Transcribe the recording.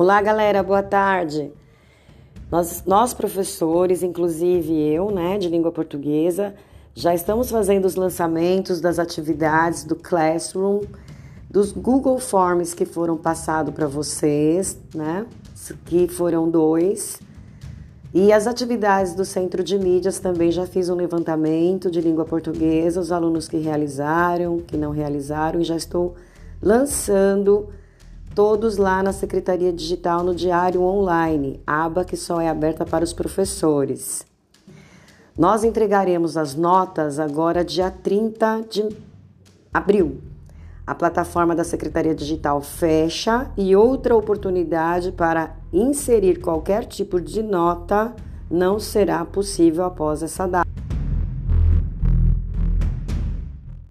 Olá, galera, boa tarde. Nós, nós, professores, inclusive eu, né, de língua portuguesa, já estamos fazendo os lançamentos das atividades do Classroom, dos Google Forms que foram passados para vocês, né, que foram dois. E as atividades do Centro de Mídias também já fiz um levantamento de língua portuguesa, os alunos que realizaram, que não realizaram, e já estou lançando todos lá na Secretaria Digital no Diário Online, aba que só é aberta para os professores. Nós entregaremos as notas agora dia 30 de abril. A plataforma da Secretaria Digital fecha e outra oportunidade para inserir qualquer tipo de nota não será possível após essa data.